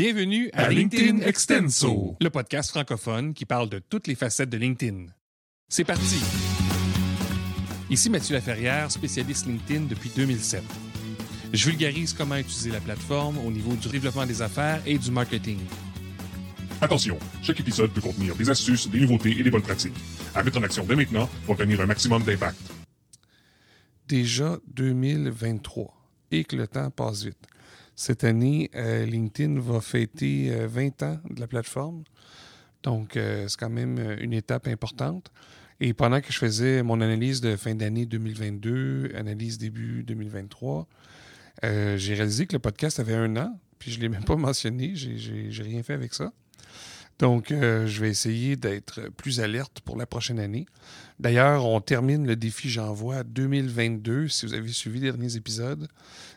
Bienvenue à, LinkedIn Extenso, le podcast francophone qui parle de toutes les facettes de LinkedIn. C'est parti! Ici Mathieu Laferrière, spécialiste LinkedIn depuis 2007. Je vulgarise comment utiliser la plateforme au niveau du développement des affaires et du marketing. Attention, chaque épisode peut contenir des astuces, des nouveautés et des bonnes pratiques. À mettre en action dès maintenant pour obtenir un maximum d'impact. Déjà 2023 et que le temps passe vite. Cette année, euh, LinkedIn va fêter 20 euh, ans de la plateforme. Donc, euh, c'est quand même une étape importante. Et pendant que je faisais mon analyse de fin d'année 2022, analyse début 2023, j'ai réalisé que le podcast avait un an, puis je ne l'ai même pas mentionné, j'ai rien fait avec ça. Donc, je vais essayer d'être plus alerte pour la prochaine année. D'ailleurs, on termine le défi J'envoie 2022. Si vous avez suivi les derniers épisodes,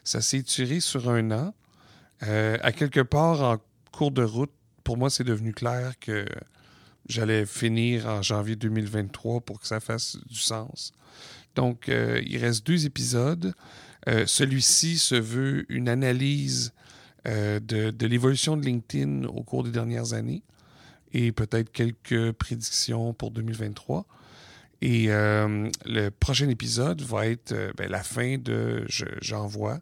ça s'est tiré sur un an. Euh, à quelque part, en cours de route, pour moi, c'est devenu clair que j'allais finir en janvier 2023 pour que ça fasse du sens. Donc, euh, il reste deux épisodes. Euh, celui-ci se veut une analyse de l'évolution de LinkedIn au cours des dernières années et peut-être quelques prédictions pour 2023. Et euh, le prochain épisode va être euh, ben, la fin de J'envoie.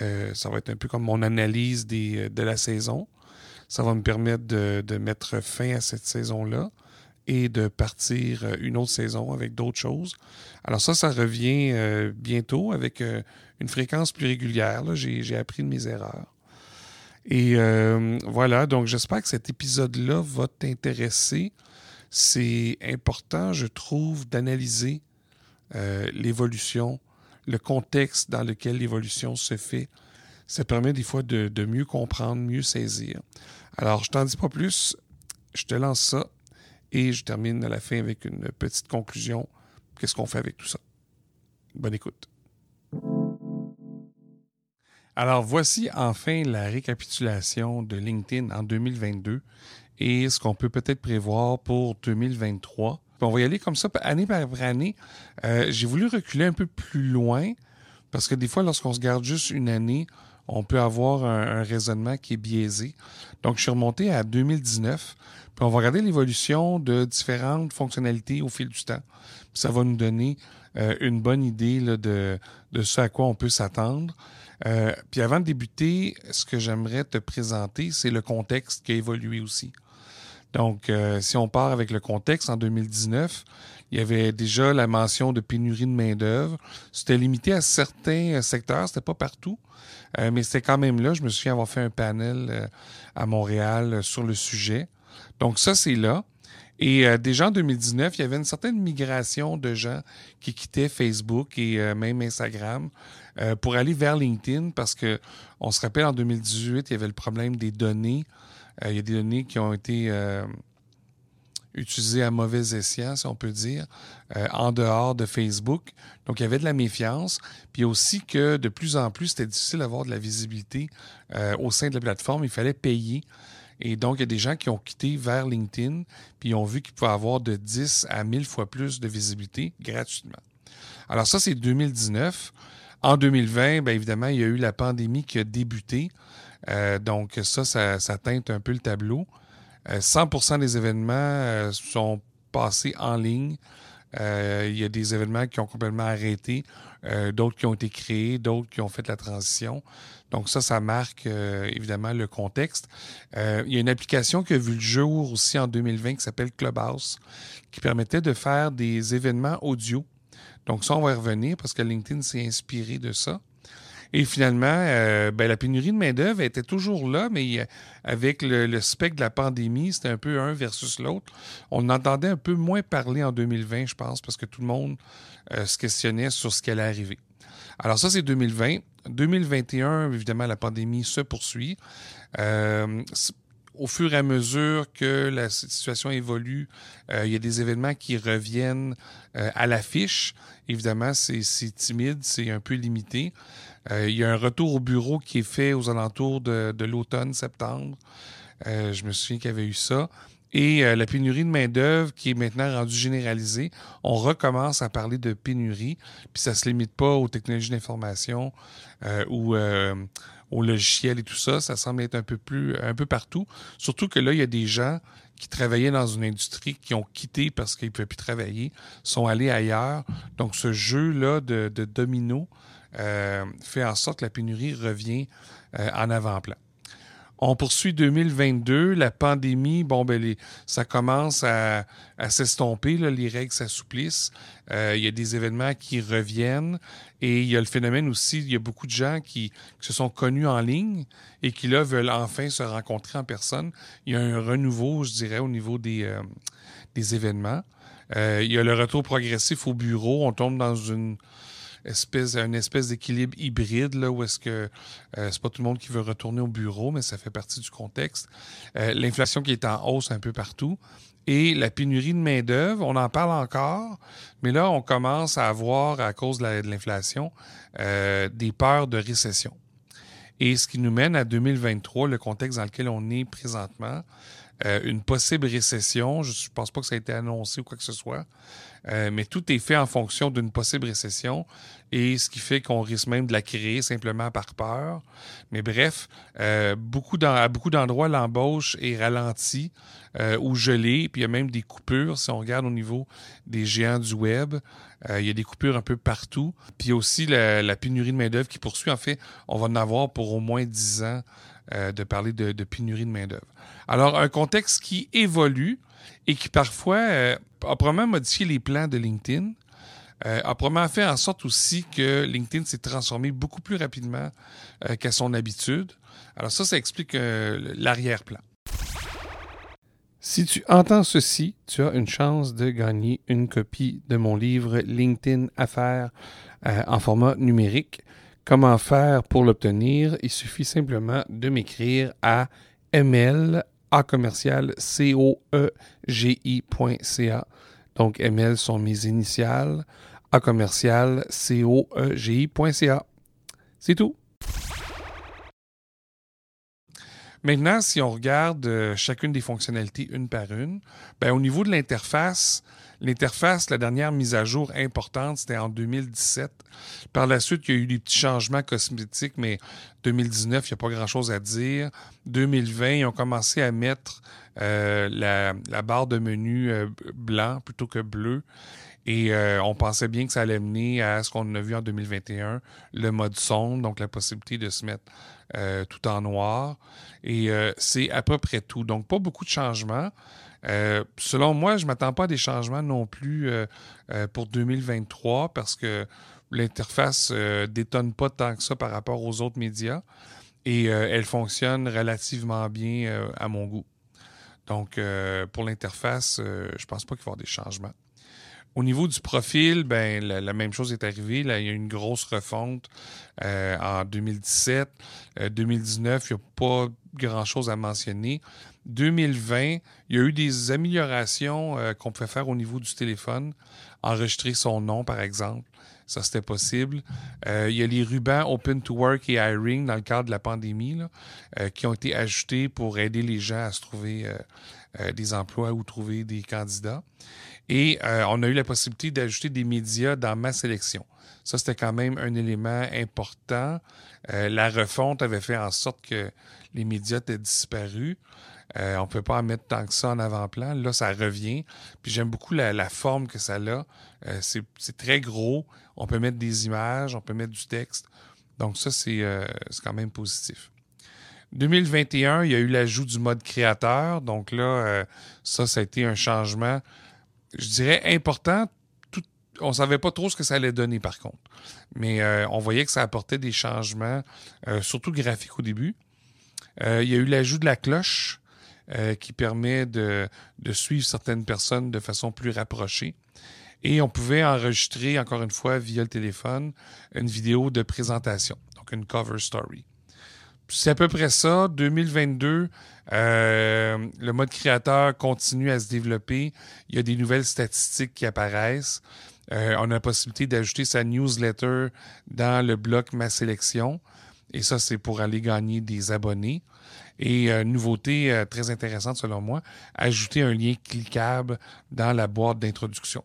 Euh, ça va être un peu comme mon analyse des, de la saison. Ça va me permettre de, de mettre fin à cette saison-là et de partir une autre saison avec d'autres choses. Alors ça, ça revient bientôt avec une fréquence plus régulière. J'ai appris de mes erreurs. Et voilà, donc j'espère que cet épisode-là va t'intéresser c'est important, je trouve, d'analyser euh, l'évolution, le contexte dans lequel l'évolution se fait. Ça permet des fois de, mieux comprendre, mieux saisir. Alors, je t'en dis pas plus, je te lance ça et je termine à la fin avec une petite conclusion. Qu'est-ce qu'on fait avec tout ça? Bonne écoute. Alors, voici enfin la récapitulation de LinkedIn en 2022 et ce qu'on peut peut-être prévoir pour 2023. on va y aller comme ça, année par année. Euh, j'ai voulu reculer un peu plus loin parce que des fois, lorsqu'on se garde juste une année, on peut avoir un, raisonnement qui est biaisé. Donc, je suis remonté à 2019. Puis on va regarder l'évolution de différentes fonctionnalités au fil du temps. ça va nous donner euh, une bonne idée de ce à quoi on peut s'attendre. Euh, puis avant de débuter, ce que j'aimerais te présenter, c'est le contexte qui a évolué aussi. Donc, euh, si on part avec le contexte, en 2019, il y avait déjà la mention de pénurie de main-d'œuvre. C'était limité à certains euh, secteurs, c'était pas partout, mais c'était quand même là. Je me souviens avoir fait un panel à Montréal sur le sujet. Donc, ça, c'est là. Et déjà en 2019, il y avait une certaine migration de gens qui quittaient Facebook et même Instagram pour aller vers LinkedIn parce que on se rappelle en 2018, il y avait le problème des données euh, il y a des données qui ont été euh, utilisées à mauvais escient, si on peut dire, euh, en dehors de Facebook. Donc, il y avait de la méfiance. Puis aussi que de plus en plus, c'était difficile d'avoir de la visibilité au sein de la plateforme. Il fallait payer. Et donc, il y a des gens qui ont quitté vers LinkedIn, puis ils ont vu qu'ils pouvaient avoir de 10 à 1000 fois plus de visibilité gratuitement. Alors ça, c'est 2019. En 2020, bien évidemment, il y a eu la pandémie qui a débuté. Euh, donc ça, ça, teinte un peu le tableau. 100% euh, des événements euh, sont passés en ligne. il y a des événements qui ont complètement arrêté, d'autres qui ont été créés, d'autres qui ont fait la transition. Donc ça, ça marque évidemment le contexte. il y a une application qui a vu le jour aussi en 2020 qui s'appelle Clubhouse, qui permettait de faire des événements audio. Donc ça, on va y revenir parce que LinkedIn s'est inspiré de ça. Et finalement, euh, ben, la pénurie de main-d'œuvre était toujours là, mais euh, avec le, spectre de la pandémie, c'était un peu un versus l'autre. On entendait un peu moins parler en 2020, je pense, parce que tout le monde euh, se questionnait sur ce qui allait arriver. Alors, ça, c'est 2020. 2021, évidemment, la pandémie se poursuit. Au fur et à mesure que la situation évolue, il y a des événements qui reviennent à l'affiche. Évidemment, c'est timide, c'est un peu limité. Euh, il y a un retour au bureau qui est fait aux alentours de, l'automne, septembre. Euh, je me souviens qu'il y avait eu ça. Et euh, la pénurie de main-d'œuvre qui est maintenant rendue généralisée, on recommence à parler de pénurie, puis ça ne se limite pas aux technologies d'information ou au logiciel et tout ça. Ça semble être un peu plus, un peu partout. Surtout que là, il y a des gens qui travaillaient dans une industrie qui ont quitté parce qu'ils ne pouvaient plus travailler, sont allés ailleurs. Donc, ce jeu-là de, de domino euh, fait en sorte que la pénurie revient euh, en avant-plan. On poursuit 2022, la pandémie, bon, ben, ça commence à, s'estomper, les règles s'assouplissent, euh, il y a des événements qui reviennent et il y a le phénomène aussi, il y a beaucoup de gens qui, se sont connus en ligne et qui, là, veulent enfin se rencontrer en personne. Il y a un renouveau, je dirais, au niveau des, euh, des événements. Euh, il y a le retour progressif au bureau, on tombe dans une espèce, une espèce d'équilibre hybride, là, où est-ce que euh, c'est pas tout le monde qui veut retourner au bureau, mais ça fait partie du contexte. Euh, l'inflation qui est en hausse un peu partout. Et la pénurie de main-d'œuvre, on en parle encore, mais là, on commence à avoir, à cause de l'inflation, euh, des peurs de récession. Et ce qui nous mène à 2023, le contexte dans lequel on est présentement, euh, une possible récession. Je ne pense pas que ça a été annoncé ou quoi que ce soit. Euh, mais tout est fait en fonction d'une possible récession et ce qui fait qu'on risque même de la créer simplement par peur. Mais bref, euh, beaucoup à beaucoup d'endroits, l'embauche est ralentie ou gelée, puis il y a même des coupures. Si on regarde au niveau des géants du web, il y a des coupures un peu partout. Puis il y a aussi la, pénurie de main-d'œuvre qui poursuit. En fait, on va en avoir pour au moins 10 ans de parler de, pénurie de main-d'œuvre. Alors, un contexte qui évolue et qui parfois euh, a probablement modifié les plans de LinkedIn, euh, a probablement fait en sorte aussi que LinkedIn s'est transformé beaucoup plus rapidement euh, qu'à son habitude. Alors ça, ça explique l'arrière-plan. Si tu entends ceci, tu as une chance de gagner une copie de mon livre LinkedIn Affaires en format numérique. Comment faire pour l'obtenir? Il suffit simplement de m'écrire à ml a C-O-E-G-I.ca. Donc, ML sont mes initiales. A commercial C-O-E-G-I.ca. C'est tout. Maintenant, si on regarde euh, chacune des fonctionnalités une par une, ben, au niveau de l'interface, L'interface, la dernière mise à jour importante, c'était en 2017. Par la suite, il y a eu des petits changements cosmétiques, mais 2019, il n'y a pas grand-chose à dire. 2020, ils ont commencé à mettre euh, la, barre de menu euh, blanc plutôt que bleu. Et euh, on pensait bien que ça allait mener à ce qu'on a vu en 2021, le mode son, donc la possibilité de se mettre tout en noir. Et c'est à peu près tout. Donc, pas beaucoup de changements. Euh, selon moi, je ne m'attends pas à des changements non plus euh, euh, pour 2023 parce que l'interface ne détonne pas tant que ça par rapport aux autres médias et elle fonctionne relativement bien à mon goût. Donc, pour l'interface, je ne pense pas qu'il va y avoir des changements. Au niveau du profil, ben, la, même chose est arrivée. Là, il y a eu une grosse refonte en 2017. 2019, il n'y a pas grand-chose à mentionner. 2020, il y a eu des améliorations euh, qu'on pouvait faire au niveau du téléphone. Enregistrer son nom, par exemple. Ça, c'était possible. Euh, il y a les rubans Open to Work et Hiring dans le cadre de la pandémie euh, qui ont été ajoutés pour aider les gens à se trouver des emplois ou trouver des candidats. Et on a eu la possibilité d'ajouter des médias dans ma sélection. Ça, c'était quand même un élément important. la refonte avait fait en sorte que les médias étaient disparus. Euh, on ne peut pas en mettre tant que ça en avant-plan. Là, ça revient. Puis j'aime beaucoup la, forme que ça a. Euh, c'est très gros. On peut mettre des images, on peut mettre du texte. Donc ça, c'est euh, quand même positif. 2021, il y a eu l'ajout du mode créateur. Donc là, ça, ça a été un changement, je dirais, important. on ne savait pas trop ce que ça allait donner, par contre. Mais on voyait que ça apportait des changements, surtout graphiques au début. Il y a eu l'ajout de la cloche. Euh, qui permet de, suivre certaines personnes de façon plus rapprochée. Et on pouvait enregistrer, encore une fois, via le téléphone, une vidéo de présentation, donc une cover story. C'est à peu près ça. 2022, euh, le mode créateur continue à se développer. Il y a des nouvelles statistiques qui apparaissent. Euh, on a la possibilité d'ajouter sa newsletter dans le bloc Ma sélection. Et ça, c'est pour aller gagner des abonnés. Et euh, nouveauté euh, très intéressante selon moi, ajouter un lien cliquable dans la boîte d'introduction.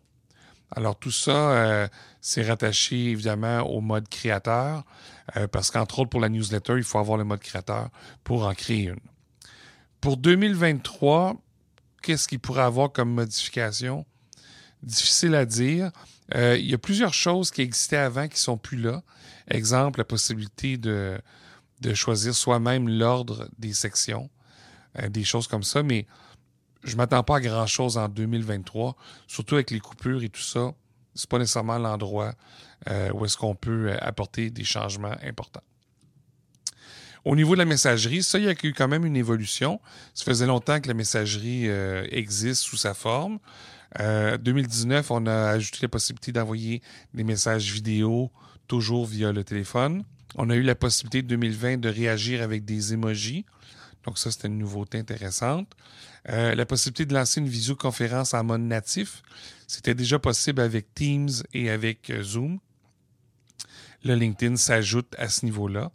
Alors tout ça, c'est rattaché évidemment au mode créateur, parce qu'entre autres pour la newsletter, il faut avoir le mode créateur pour en créer une. Pour 2023, qu'est-ce qu'il pourrait avoir comme modification? Difficile à dire. Euh, il y a plusieurs choses qui existaient avant qui sont plus là. Exemple, la possibilité de, choisir soi-même l'ordre des sections, euh, des choses comme ça, mais je m'attends pas à grand-chose en 2023, surtout avec les coupures et tout ça. C'est pas nécessairement l'endroit euh, où est-ce qu'on peut apporter des changements importants. Au niveau de la messagerie, ça, il y a eu quand même une évolution. Ça faisait longtemps que la messagerie existe sous sa forme. Euh, 2019, on a ajouté la possibilité d'envoyer des messages vidéo toujours via le téléphone. On a eu la possibilité de 2020 de réagir avec des emojis. Donc ça, c'était une nouveauté intéressante. Euh, la possibilité de lancer une visioconférence en mode natif. C'était déjà possible avec Teams et avec euh, Zoom. Le LinkedIn s'ajoute à ce niveau-là.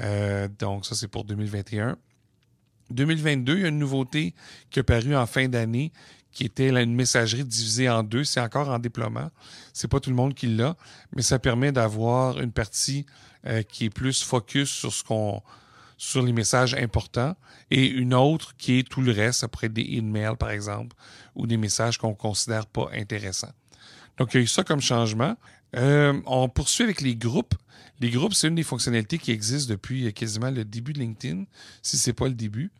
Euh, donc, ça, c'est pour 2021. 2022, il y a une nouveauté qui est paru en fin d'année qui était une messagerie divisée en deux. C'est encore en déploiement. C'est pas tout le monde qui l'a, mais ça permet d'avoir une partie euh, qui est plus focus sur ce qu'on sur les messages importants et une autre qui est tout le reste, après des emails, par exemple, ou des messages qu'on considère pas intéressants. Donc, il y a eu ça comme changement. Euh, on poursuit avec les groupes. Les groupes, c'est une des fonctionnalités qui existe depuis quasiment le début de LinkedIn, si ce n'est pas le début.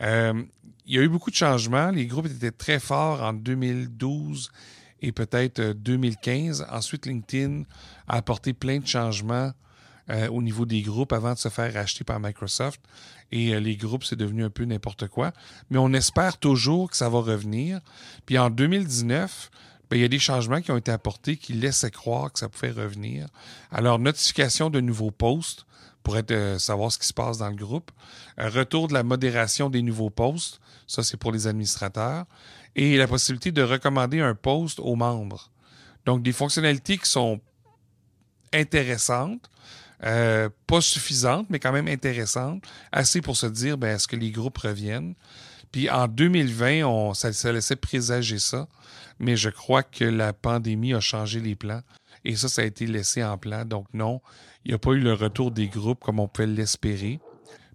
Euh, il y a eu beaucoup de changements. Les groupes étaient très forts en 2012 et peut-être 2015. Euh, Ensuite, LinkedIn a apporté plein de changements euh, au niveau des groupes avant de se faire racheter par Microsoft. Et les groupes, c'est devenu un peu n'importe quoi. Mais on espère toujours que ça va revenir. Puis en 2019, ben, il y a des changements qui ont été apportés qui laissaient croire que ça pouvait revenir. Alors, notification de nouveaux posts pour euh, savoir ce qui se passe dans le groupe. retour de la modération des nouveaux posts. Ça, c'est pour les administrateurs. Et la possibilité de recommander un post aux membres. Donc, des fonctionnalités qui sont intéressantes, euh, pas suffisantes, mais quand même intéressantes, assez pour se dire, ben, est-ce que les groupes reviennent? Puis en 2020, on, ça laissait présager ça mais je crois que la pandémie a changé les plans. Et ça, ça a été laissé en plan. Donc non, il n'y a pas eu le retour des groupes comme on pouvait l'espérer.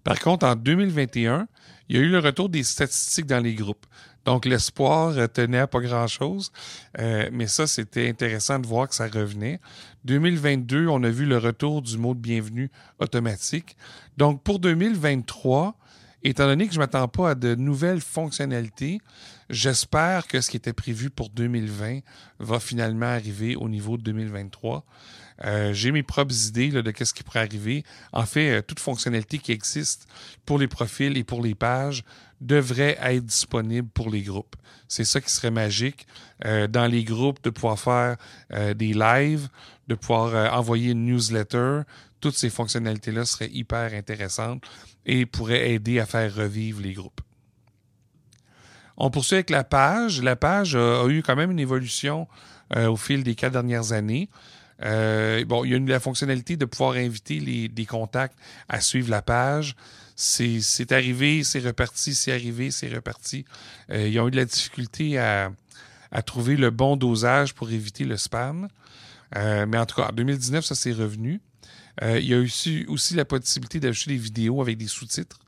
Par contre, en 2021, il y a eu le retour des statistiques dans les groupes. Donc l'espoir tenait à pas grand-chose, euh, mais ça, c'était intéressant de voir que ça revenait. 2022, on a vu le retour du mot de bienvenue automatique. Donc pour 2023, étant donné que je ne m'attends pas à de nouvelles fonctionnalités, J'espère que ce qui était prévu pour 2020 va finalement arriver au niveau de 2023. Euh, j'ai mes propres idées de ce qui pourrait arriver. En fait, euh, toute fonctionnalité qui existe pour les profils et pour les pages devrait être disponible pour les groupes. C'est ça qui serait magique. Euh, dans les groupes, de pouvoir faire des lives, de pouvoir envoyer une newsletter. Toutes ces fonctionnalités-là seraient hyper intéressantes et pourraient aider à faire revivre les groupes. On poursuit avec la page. La page a, eu quand même une évolution au fil des quatre dernières années. Euh, bon, il y a une, la fonctionnalité de pouvoir inviter les, contacts à suivre la page. C'est arrivé, c'est reparti, c'est arrivé, c'est reparti. Euh, ils ont eu de la difficulté à, trouver le bon dosage pour éviter le spam. mais en tout cas, en 2019, ça s'est revenu. il y a aussi, aussi la possibilité d'ajouter des vidéos avec des sous-titres.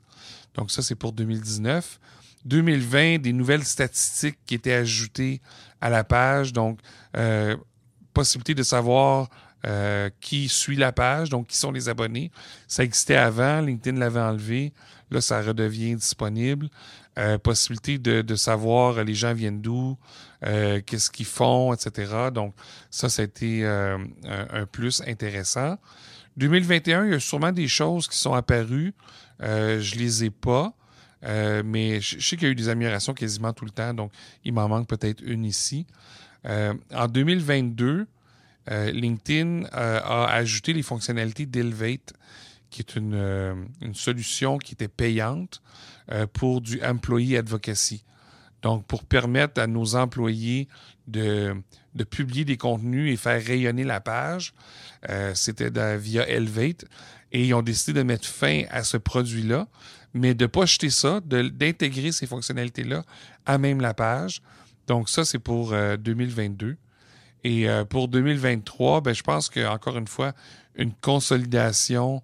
Donc ça, c'est pour 2019. 2020, des nouvelles statistiques qui étaient ajoutées à la page. Donc, euh, possibilité de savoir euh, qui suit la page, donc qui sont les abonnés. Ça existait avant, LinkedIn l'avait enlevé. Là, ça redevient disponible. Euh, possibilité de, savoir les gens viennent d'où, qu'est-ce qu'ils font, etc. Donc, ça, ça a été un, un, plus intéressant. 2021, il y a sûrement des choses qui sont apparues. je les ai pas. Euh, mais je, sais qu'il y a eu des améliorations quasiment tout le temps, donc il m'en manque peut-être une ici. Euh, en 2022, euh, LinkedIn a ajouté les fonctionnalités d'Elevate, qui est une, solution qui était payante pour du employee advocacy. Donc, pour permettre à nos employés de, publier des contenus et faire rayonner la page, c'était via Elevate. Et ils ont décidé de mettre fin à ce produit-là mais de ne pas jeter ça, d'intégrer ces fonctionnalités-là à même la page. Donc ça, c'est pour 2022. Euh, Et pour 2023, ben, je pense qu'encore une fois, une consolidation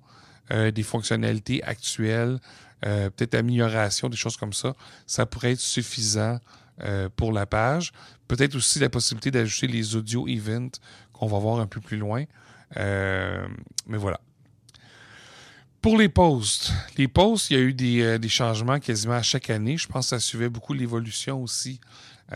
des fonctionnalités actuelles, peut-être amélioration, des choses comme ça, ça pourrait être suffisant pour la page. Peut-être aussi la possibilité d'ajouter les audio events qu'on va voir un peu plus loin. mais voilà. Pour les posts, les posts, il y a eu euh, des, changements quasiment à chaque année. Je pense que ça suivait beaucoup l'évolution aussi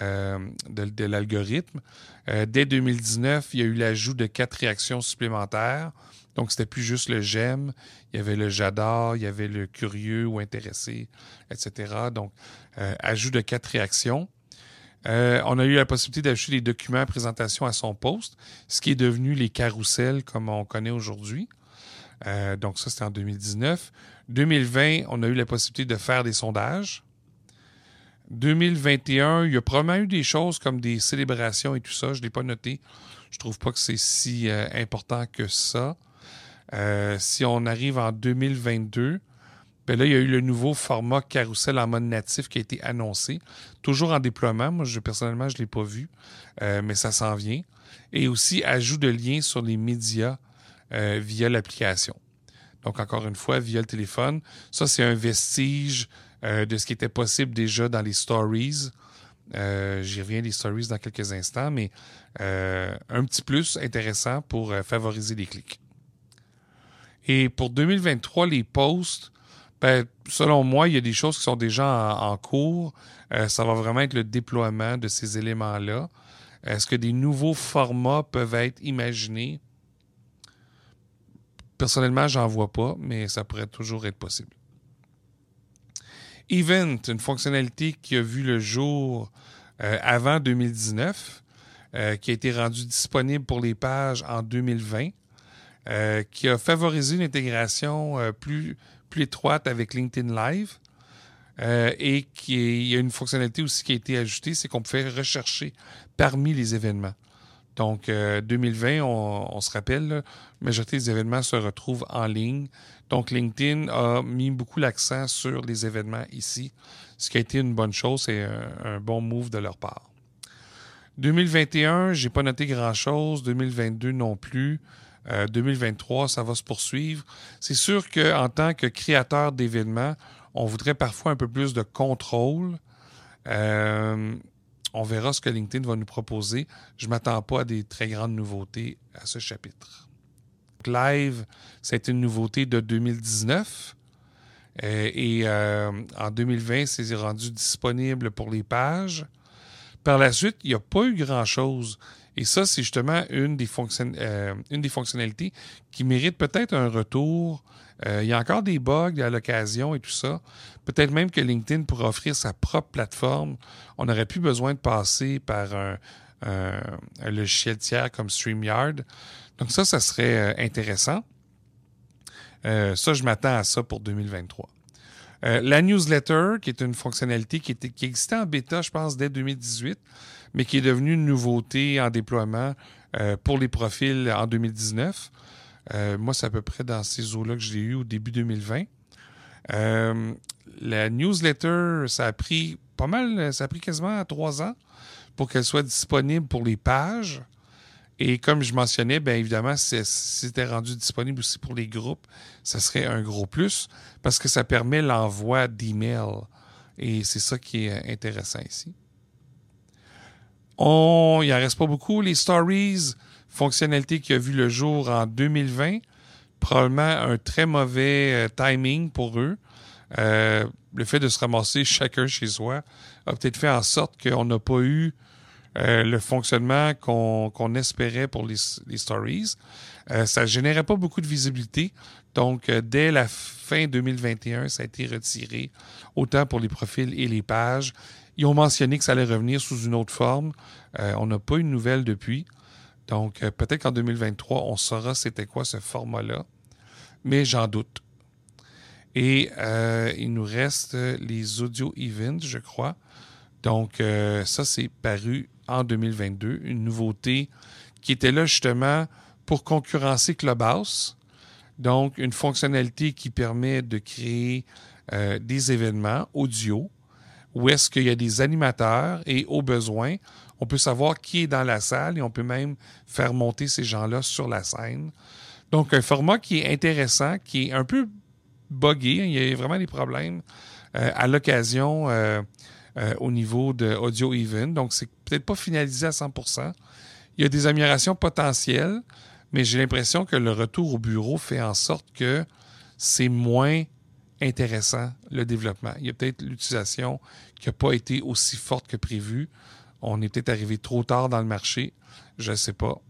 euh, de, l'algorithme. Euh, dès 2019, il y a eu l'ajout de quatre réactions supplémentaires. Donc, c'était plus juste le j'aime, il y avait le j'adore, il y avait le curieux ou intéressé, etc. Donc, ajout de quatre réactions. on a eu la possibilité d'ajouter des documents à présentation à son post, ce qui est devenu les carousels comme on connaît aujourd'hui. Euh, donc ça, c'était en 2019. 2020, on a eu la possibilité de faire des sondages. 2021, il y a probablement eu des choses comme des célébrations et tout ça. Je ne l'ai pas noté. Je trouve pas que c'est si euh, important que ça. Euh, si on arrive en 2022, ben là, il y a eu le nouveau format carrousel en mode natif qui a été annoncé. Toujours en déploiement. Moi, personnellement, je ne l'ai pas vu, mais ça s'en vient. Et aussi, ajout de liens sur les médias euh, via l'application. Donc, encore une fois, via le téléphone. Ça, c'est un vestige euh, de ce qui était possible déjà dans les stories. Euh, j'y reviens les stories dans quelques instants, mais un petit plus intéressant pour favoriser les clics. Et pour 2023, les posts, ben, selon moi, il y a des choses qui sont déjà en, cours. ça va vraiment être le déploiement de ces éléments-là. Est-ce que des nouveaux formats peuvent être imaginés? Personnellement, j'en vois pas, mais ça pourrait toujours être possible. Event, une fonctionnalité qui a vu le jour euh, avant 2019, euh, qui a été rendue disponible pour les pages en 2020, euh, qui a favorisé une intégration plus, étroite avec LinkedIn Live. et qui il y a une fonctionnalité aussi qui a été ajoutée, c'est qu'on peut rechercher parmi les événements. Donc, 2020, euh, on, se rappelle, la majorité des événements se retrouvent en ligne. Donc, LinkedIn a mis beaucoup l'accent sur les événements ici, ce qui a été une bonne chose. C'est un, bon move de leur part. 2021, j'ai pas noté grand-chose. 2022 non plus. 2023, euh, ça va se poursuivre. C'est sûr qu'en tant que créateur d'événements, on voudrait parfois un peu plus de contrôle. Euh, on verra ce que LinkedIn va nous proposer. Je ne m'attends pas à des très grandes nouveautés à ce chapitre. Live, c'est une nouveauté de 2019. Euh, et euh, en 2020, c'est rendu disponible pour les pages. Par la suite, il n'y a pas eu grand-chose. Et ça, c'est justement une des, euh, une des fonctionnalités qui mérite peut-être un retour euh, il y a encore des bugs à l'occasion et tout ça. Peut-être même que LinkedIn pourrait offrir sa propre plateforme. On n'aurait plus besoin de passer par un, logiciel tiers comme StreamYard. Donc ça, ça serait euh, intéressant. Ça, je m'attends à ça pour 2023. la newsletter, qui est une fonctionnalité qui existait en bêta, je pense, dès 2018, mais qui est devenue une nouveauté en déploiement pour les profils en 2019. Euh, moi, c'est à peu près dans ces eaux-là que je l'ai eu au début 2020. Euh, la newsletter, ça a pris pas mal, ça a pris quasiment trois ans pour qu'elle soit disponible pour les pages. Et comme je mentionnais, bien évidemment, si c'était rendu disponible aussi pour les groupes, ça serait un gros plus parce que ça permet l'envoi d'emails. Et c'est ça qui est intéressant ici. On, il n'en reste pas beaucoup. Les stories, fonctionnalité qui a vu le jour en 2020. Probablement un très mauvais euh, timing pour eux. Euh, le fait de se ramasser chacun chez soi a peut-être fait en sorte qu'on n'a pas eu euh, le fonctionnement qu'on espérait pour les, stories. ça ne générait pas beaucoup de visibilité. Donc, dès la fin 2021, ça a été retiré, autant pour les profils et les pages. Ils ont mentionné que ça allait revenir sous une autre forme. on n'a pas eu de nouvelles depuis. Donc, euh, peut-être qu'en 2023, on saura c'était quoi ce format-là, mais j'en doute. Et euh, il nous reste les audio events, je crois. Donc, euh, ça, c'est paru en 2022, une nouveauté qui était là justement pour concurrencer Clubhouse. Donc, une fonctionnalité qui permet de créer des événements audio où est-ce qu'il y a des animateurs et au besoin, on peut savoir qui est dans la salle et on peut même faire monter ces gens-là sur la scène. Donc, un format qui est intéressant, qui est un peu buggé, il y a vraiment des problèmes euh, à l'occasion euh, euh, au niveau de Audio Even. Donc, c'est peut-être pas finalisé à 100% Il y a des améliorations potentielles, mais j'ai l'impression que le retour au bureau fait en sorte que c'est moins intéressant, le développement. Il y a peut-être l'utilisation qui n'a pas été aussi forte que prévu. On est peut-être arrivé trop tard dans le marché. Je ne sais pas.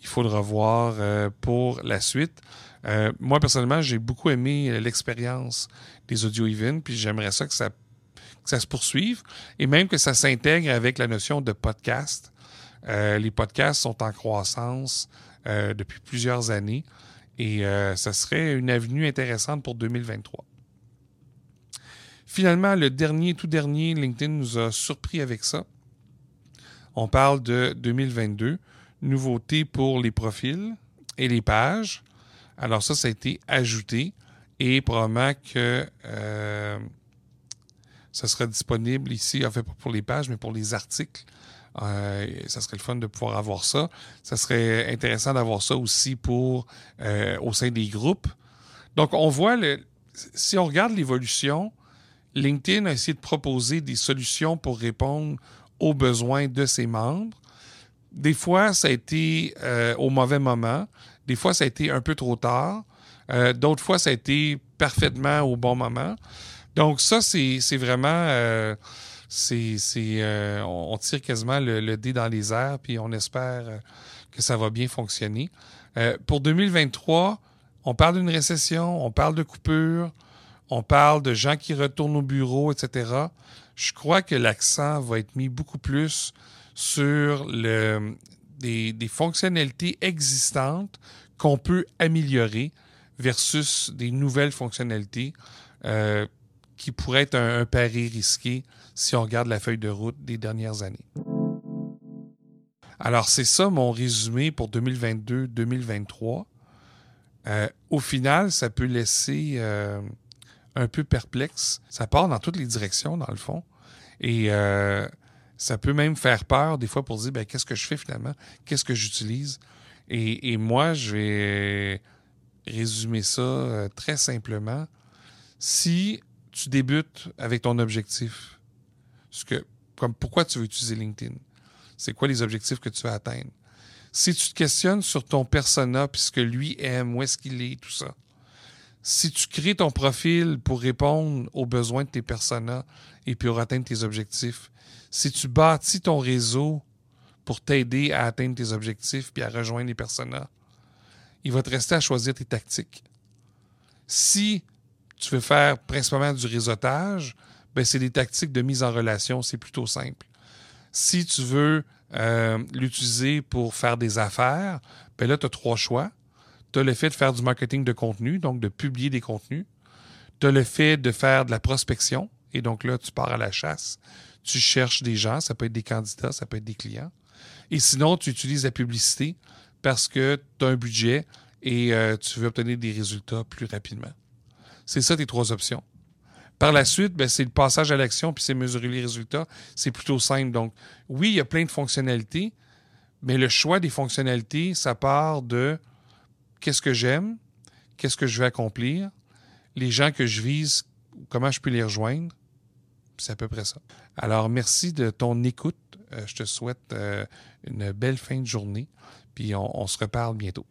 Il faut le revoir euh, pour la suite. Euh, moi, personnellement, j'ai beaucoup aimé l'expérience des audio even, puis j'aimerais ça que ça, ça se poursuive et même que ça s'intègre avec la notion de podcast. Euh, les podcasts sont en croissance depuis plusieurs années et ça serait une avenue intéressante pour 2023. Finalement, le dernier, tout dernier, LinkedIn nous a surpris avec ça. On parle de 2022, nouveauté pour les profils et les pages. Alors ça, ça a été ajouté et probablement que euh, ça sera disponible ici, en fait pas pour les pages, mais pour les articles. Euh, ça serait le fun de pouvoir avoir ça. Ça serait intéressant d'avoir ça aussi pour euh, au sein des groupes. Donc on voit le, si on regarde l'évolution, LinkedIn a essayé de proposer des solutions pour répondre aux besoins de ses membres. Des fois, ça a été euh, au mauvais moment. Des fois, ça a été un peu trop tard. Euh, d'autres fois, ça a été parfaitement au bon moment. Donc ça, c'est vraiment... Euh, on, tire quasiment le, le, dé dans les airs, puis on espère que ça va bien fonctionner. pour 2023, on parle d'une récession, on parle de coupure, on parle de gens qui retournent au bureau, etc. Je crois que l'accent va être mis beaucoup plus sur des, fonctionnalités existantes qu'on peut améliorer versus des nouvelles fonctionnalités euh, qui pourraient être un, pari risqué si on regarde la feuille de route des dernières années. Alors, c'est ça mon résumé pour 2022-2023. Euh, au final, ça peut laisser euh, un peu perplexe. Ça part dans toutes les directions, dans le fond. Et euh, ça peut même faire peur des fois pour dire ben, qu'est-ce que je fais finalement, qu'est-ce que j'utilise? Et, moi, je vais résumer ça euh, très simplement. Si tu débutes avec ton objectif, ce que, comme pourquoi tu veux utiliser LinkedIn, c'est quoi les objectifs que tu veux atteindre? Si tu te questionnes sur ton persona, puis ce que lui aime, où est-ce qu'il est, tout ça, si tu crées ton profil pour répondre aux besoins de tes personas et pour atteindre tes objectifs, si tu bâtis ton réseau pour t'aider à atteindre tes objectifs puis à rejoindre les personas, il va te rester à choisir tes tactiques. Si tu veux faire principalement du réseautage, ben c'est des tactiques de mise en relation, c'est plutôt simple. Si tu veux euh, l'utiliser pour faire des affaires, ben là, tu as trois choix. Tu as le fait de faire du marketing de contenu, donc de publier des contenus. Tu as le fait de faire de la prospection, et donc là, tu pars à la chasse. Tu cherches des gens, ça peut être des candidats, ça peut être des clients. Et sinon, tu utilises la publicité parce que tu as un budget et euh, tu veux obtenir des résultats plus rapidement. C'est ça tes trois options. Par la suite, ben, c'est le passage à l'action puis c'est mesurer les résultats. C'est plutôt simple. Donc, oui, il y a plein de fonctionnalités, mais le choix des fonctionnalités, ça part de qu'est-ce que j'aime, qu'est-ce que je veux accomplir, les gens que je vise, comment je peux les rejoindre. C'est à peu près ça. Alors, merci de ton écoute. Euh, je te souhaite euh, une belle fin de journée. Puis on se reparle bientôt.